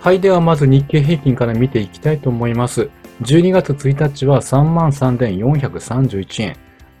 はい。ではまず日経平均から見ていきたいと思います。12月1日は33,431円。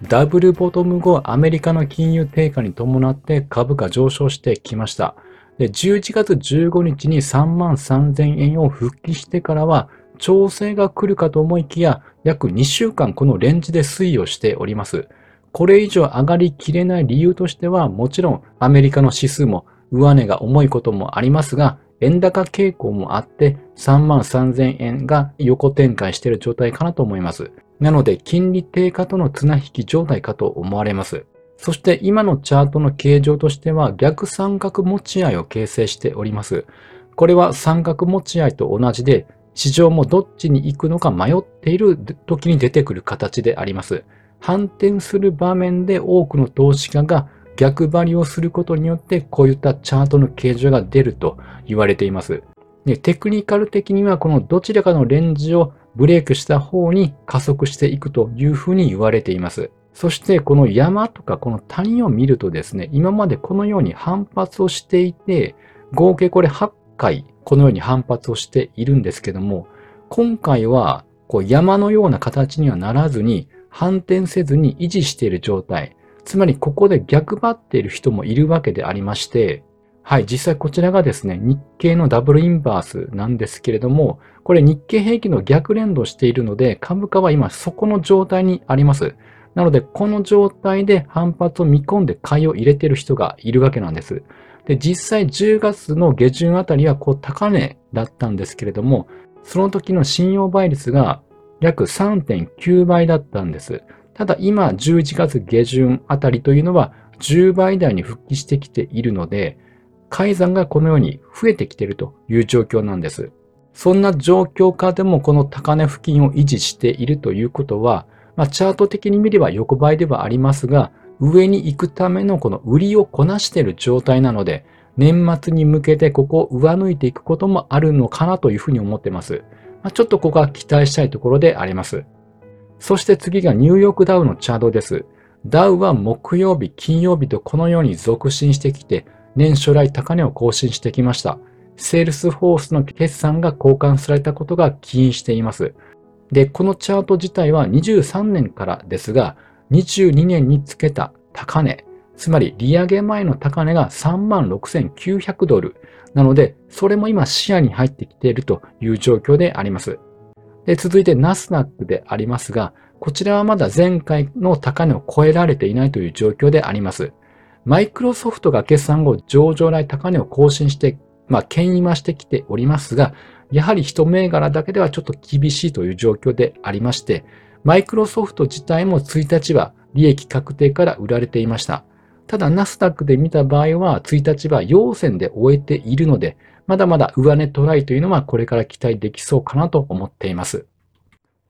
ダブルボトム後、アメリカの金融低下に伴って株価上昇してきました。で11月15日に3万3000円を復帰してからは、調整が来るかと思いきや、約2週間このレンジで推移をしております。これ以上上がりきれない理由としては、もちろんアメリカの指数も上値が重いこともありますが、円高傾向もあって3万3000円が横展開している状態かなと思います。なので金利低下との綱引き状態かと思われます。そして今のチャートの形状としては逆三角持ち合いを形成しております。これは三角持ち合いと同じで市場もどっちに行くのか迷っている時に出てくる形であります。反転する場面で多くの投資家が逆張りをすることによってこういったチャートの形状が出ると言われています。でテクニカル的にはこのどちらかのレンジをブレイクした方に加速していくというふうに言われています。そしてこの山とかこの谷を見るとですね、今までこのように反発をしていて、合計これ8回このように反発をしているんですけども、今回はこう山のような形にはならずに反転せずに維持している状態。つまりここで逆張っている人もいるわけでありまして、はい、実際こちらがですね、日経のダブルインバースなんですけれども、これ日経平均の逆連動しているので、株価は今そこの状態にあります。なので、この状態で反発を見込んで買いを入れている人がいるわけなんです。で、実際10月の下旬あたりはこう高値だったんですけれども、その時の信用倍率が約3.9倍だったんです。ただ今11月下旬あたりというのは10倍台に復帰してきているので、改ざんがこのように増えてきているという状況なんです。そんな状況下でもこの高値付近を維持しているということは、まあ、チャート的に見れば横ばいではありますが、上に行くためのこの売りをこなしている状態なので、年末に向けてここを上抜いていくこともあるのかなというふうに思っています。まあ、ちょっとここは期待したいところであります。そして次がニューヨークダウのチャートです。ダウは木曜日、金曜日とこのように続伸してきて、年初来高値を更新してきました。セールスフォースの決算が好感されたことが起因しています。で、このチャート自体は23年からですが、22年につけた高値、つまり利上げ前の高値が36,900ドル。なので、それも今視野に入ってきているという状況であります。で続いてナスダックでありますが、こちらはまだ前回の高値を超えられていないという状況であります。マイクロソフトが決算後上場来高値を更新して、まあ、牽引はしてきておりますが、やはり一銘柄だけではちょっと厳しいという状況でありまして、マイクロソフト自体も1日は利益確定から売られていました。ただ、ナスダックで見た場合は、1日は陽線で終えているので、まだまだ上値トライというのはこれから期待できそうかなと思っています。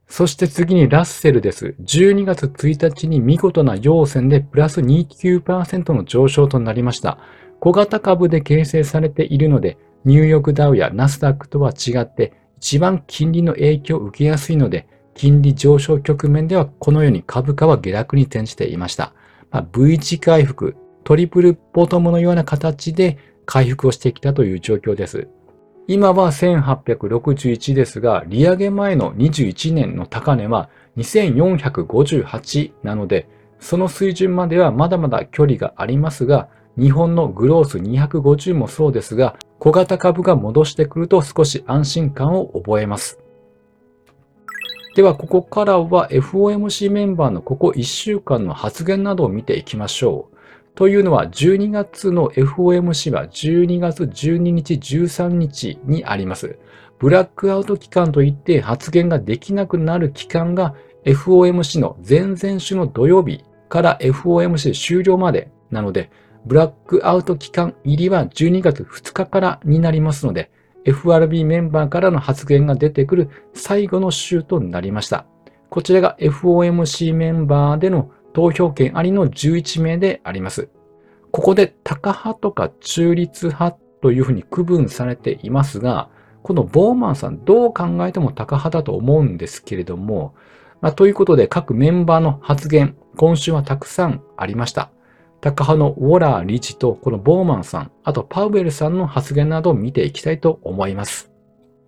そして次にラッセルです。12月1日に見事な陽線でプラス29%の上昇となりました。小型株で形成されているので、ニューヨークダウやナスダックとは違って一番金利の影響を受けやすいので、金利上昇局面ではこのように株価は下落に転じていました。まあ、V 字回復、トリプルボトムのような形で回復をしてきたという状況です。今は1861ですが、利上げ前の21年の高値は2458なので、その水準まではまだまだ距離がありますが、日本のグロース250もそうですが、小型株が戻してくると少し安心感を覚えます。では、ここからは FOMC メンバーのここ1週間の発言などを見ていきましょう。というのは、12月の FOMC は12月12日、13日にあります。ブラックアウト期間といって発言ができなくなる期間が FOMC の前々週の土曜日から FOMC 終了までなので、ブラックアウト期間入りは12月2日からになりますので、FRB メンバーからの発言が出てくる最後の週となりました。こちらが FOMC メンバーでの投票権ありの11名であります。ここでタカ派とか中立派というふうに区分されていますが、このボーマンさんどう考えてもタカ派だと思うんですけれども、まあ、ということで各メンバーの発言、今週はたくさんありました。タカ派のウォラー理事とこのボーマンさん、あとパウエルさんの発言などを見ていきたいと思います。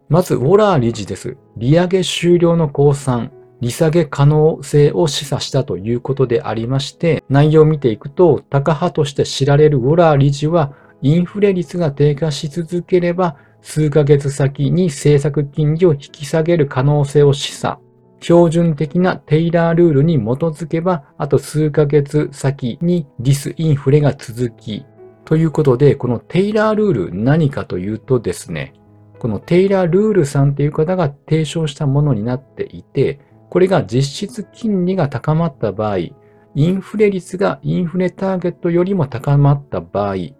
まず、ウォラー理事です。利上げ終了の降参、利下げ可能性を示唆したということでありまして、内容を見ていくと、高派として知られるウォラー理事は、インフレ率が低下し続ければ、数ヶ月先に政策金利を引き下げる可能性を示唆。標準的なテイラールールに基づけば、あと数ヶ月先にディスインフレが続き、ということで、このテイラールール何かというとですね、このテイラールールさんという方が提唱したものになっていて、これが実質金利が高まった場合、インフレ率がインフレターゲットよりも高まった場合、ギ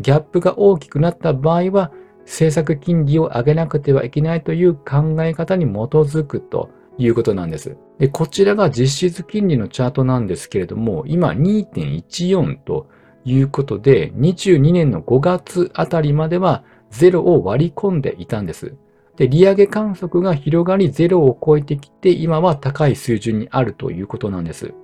ャップが大きくなった場合は、政策金利を上げなくてはいけないという考え方に基づくということなんです。でこちらが実質金利のチャートなんですけれども、今2.14ということで、22年の5月あたりまではゼロを割り込んでいたんです。で、利上げ観測が広がりゼロを超えてきて、今は高い水準にあるということなんです。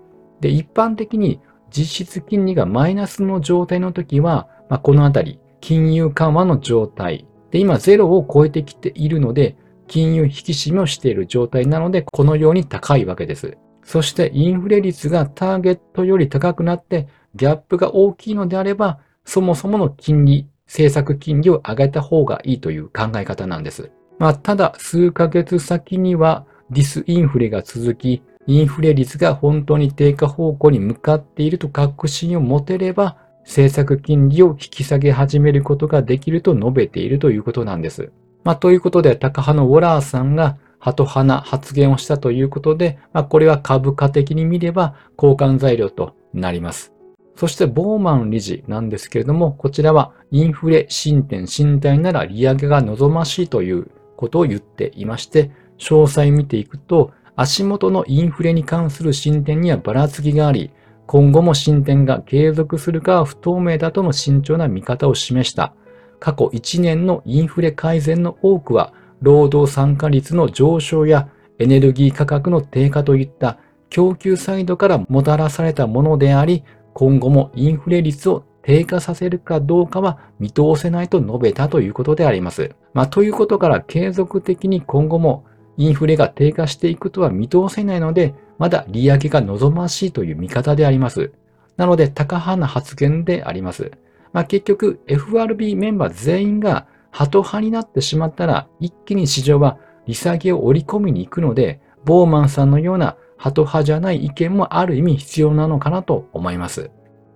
で、一般的に実質金利がマイナスの状態の時は、まあ、このあたり、金融緩和の状態。で、今ゼロを超えてきているので、金融引き締めをしている状態なので、このように高いわけです。そしてインフレ率がターゲットより高くなって、ギャップが大きいのであれば、そもそもの金利、政策金利を上げた方がいいという考え方なんです。まあ、ただ、数ヶ月先にはディスインフレが続き、インフレ率が本当に低下方向に向かっていると確信を持てれば、政策金利を引き下げ始めることができると述べているということなんです。まあ、ということで、高派のウォラーさんが、ハト派な発言をしたということで、まあ、これは株価的に見れば交換材料となります。そして、ボーマン理事なんですけれども、こちらはインフレ進展進退なら利上げが望ましいということを言っていまして、詳細見ていくと、足元のインフレに関する進展にはばらつきがあり、今後も進展が継続するかは不透明だとの慎重な見方を示した過去1年のインフレ改善の多くは、労働参加率の上昇やエネルギー価格の低下といった供給サイドからもたらされたものであり、今後もインフレ率を低下させるかどうかは見通せないと述べたということであります。まあ、ということから継続的に今後もインフレが低下していくとは見通せないので、まだ利上げが望ましいという見方であります。なので、高派な発言であります。まあ、結局 FRB メンバー全員がハト派になってしまったら一気に市場は利下げを織り込みに行くので、ボーマンさんのようなハト派じゃない意見もある意味必要なのかなと思います。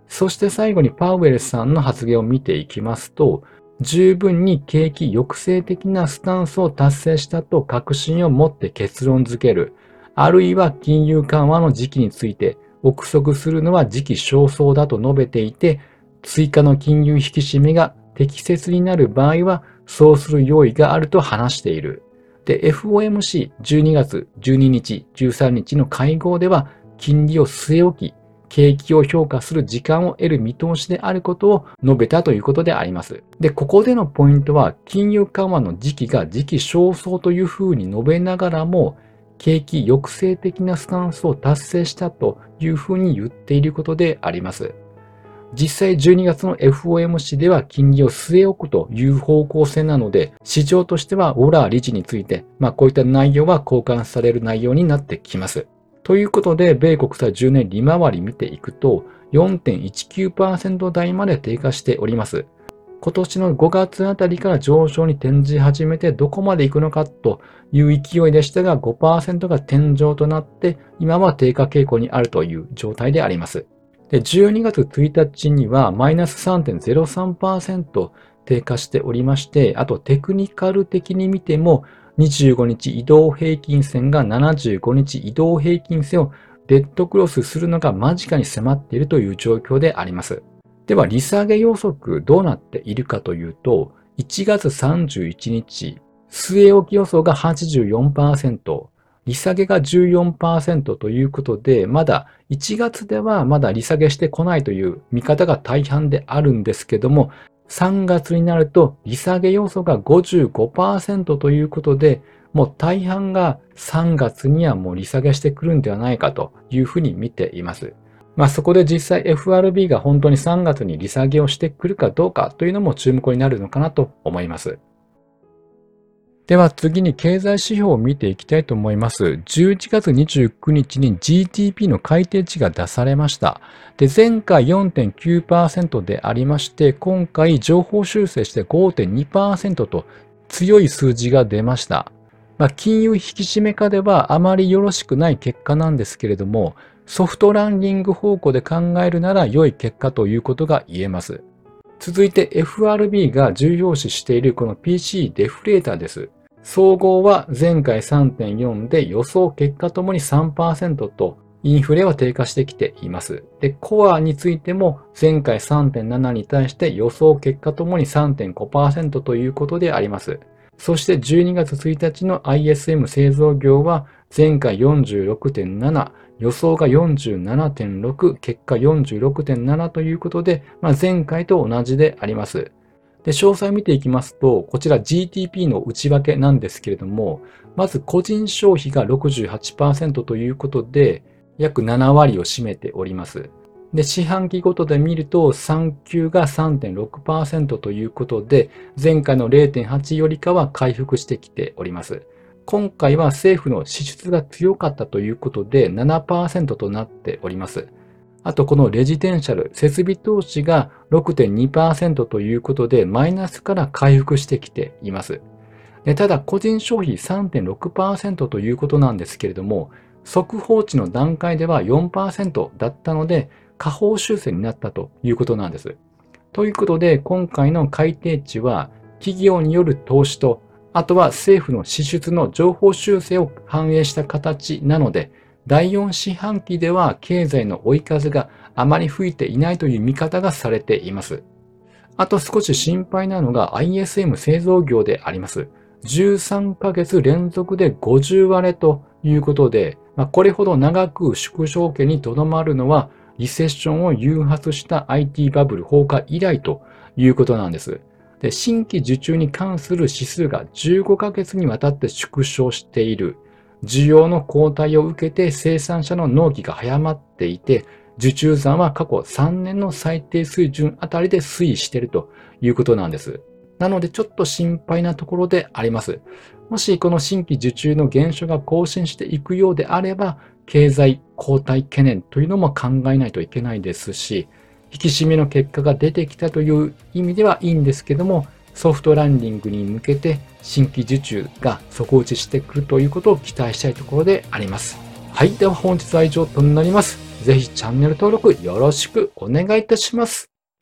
そして最後にパウエルさんの発言を見ていきますと、十分に景気抑制的なスタンスを達成したと確信を持って結論づける。あるいは金融緩和の時期について憶測するのは時期尚早だと述べていて、追加の金融引き締めが適切になる場合は、そうする用意があると話している。で、FOMC12 月12日、13日の会合では、金利を据え置き、景気を評価する時間を得る見通しであることを述べたということであります。で、ここでのポイントは、金融緩和の時期が時期尚早というふうに述べながらも、景気抑制的なスタンスを達成したというふうに言っていることであります。実際12月の FOMC では金利を据え置くという方向性なので、市場としてはオーラー理事について、まあこういった内容は交換される内容になってきます。ということで、米国債10年利回り見ていくと、4.19%台まで低下しております。今年の5月あたりから上昇に転じ始めてどこまで行くのかという勢いでしたが5%が天井となって今は低下傾向にあるという状態であります。で、12月1日にはマイナス3.03%低下しておりまして、あとテクニカル的に見ても、25日移動平均線が75日移動平均線をデッドクロスするのが間近に迫っているという状況であります。では、利下げ予測どうなっているかというと、1月31日、据え置き予想が84%、利下げが14%ということで、まだ1月ではまだ利下げしてこないという見方が大半であるんですけども、3月になると利下げ要素が55%ということで、もう大半が3月にはもう利下げしてくるんではないかというふうに見ています。まあそこで実際 FRB が本当に3月に利下げをしてくるかどうかというのも注目になるのかなと思います。では次に経済指標を見ていきたいと思います。11月29日に GDP の改定値が出されました。で、前回4.9%でありまして、今回情報修正して5.2%と強い数字が出ました。まあ、金融引き締め化ではあまりよろしくない結果なんですけれども、ソフトランディング方向で考えるなら良い結果ということが言えます。続いて FRB が重要視しているこの PC デフレーターです。総合は前回3.4で予想結果ともに3%とインフレは低下してきています。で、コアについても前回3.7に対して予想結果ともに3.5%ということであります。そして12月1日の ISM 製造業は前回46.7、予想が47.6、結果46.7ということで、まあ、前回と同じであります。で、詳細を見ていきますと、こちら GDP の内訳なんですけれども、まず個人消費が68%ということで、約7割を占めております。で、四半期ごとで見ると、産休が3.6%ということで、前回の0.8よりかは回復してきております。今回は政府の支出が強かったということで7%となっております。あとこのレジデンシャル、設備投資が6.2%ということで、マイナスから回復してきています。ただ、個人消費3.6%ということなんですけれども、速報値の段階では4%だったので、下方修正になったということなんです。ということで、今回の改定値は、企業による投資と、あとは政府の支出の情報修正を反映した形なので、第4四半期では経済の追い風があまり吹いていないという見方がされています。あと少し心配なのが ISM 製造業であります。13ヶ月連続で50割れということで、まあ、これほど長く縮小家にとどまるのはリセッションを誘発した IT バブル崩壊以来ということなんです。で新規受注に関する指数が15ヶ月にわたって縮小している。需要の後退を受けて生産者の納期が早まっていて、受注残は過去3年の最低水準あたりで推移しているということなんです。なのでちょっと心配なところであります。もしこの新規受注の減少が更新していくようであれば、経済後退懸念というのも考えないといけないですし、引き締めの結果が出てきたという意味ではいいんですけども、ソフトランディングに向けて新規受注が底打ちしてくるということを期待したいところであります。はい。では本日は以上となります。ぜひチャンネル登録よろしくお願いいたします。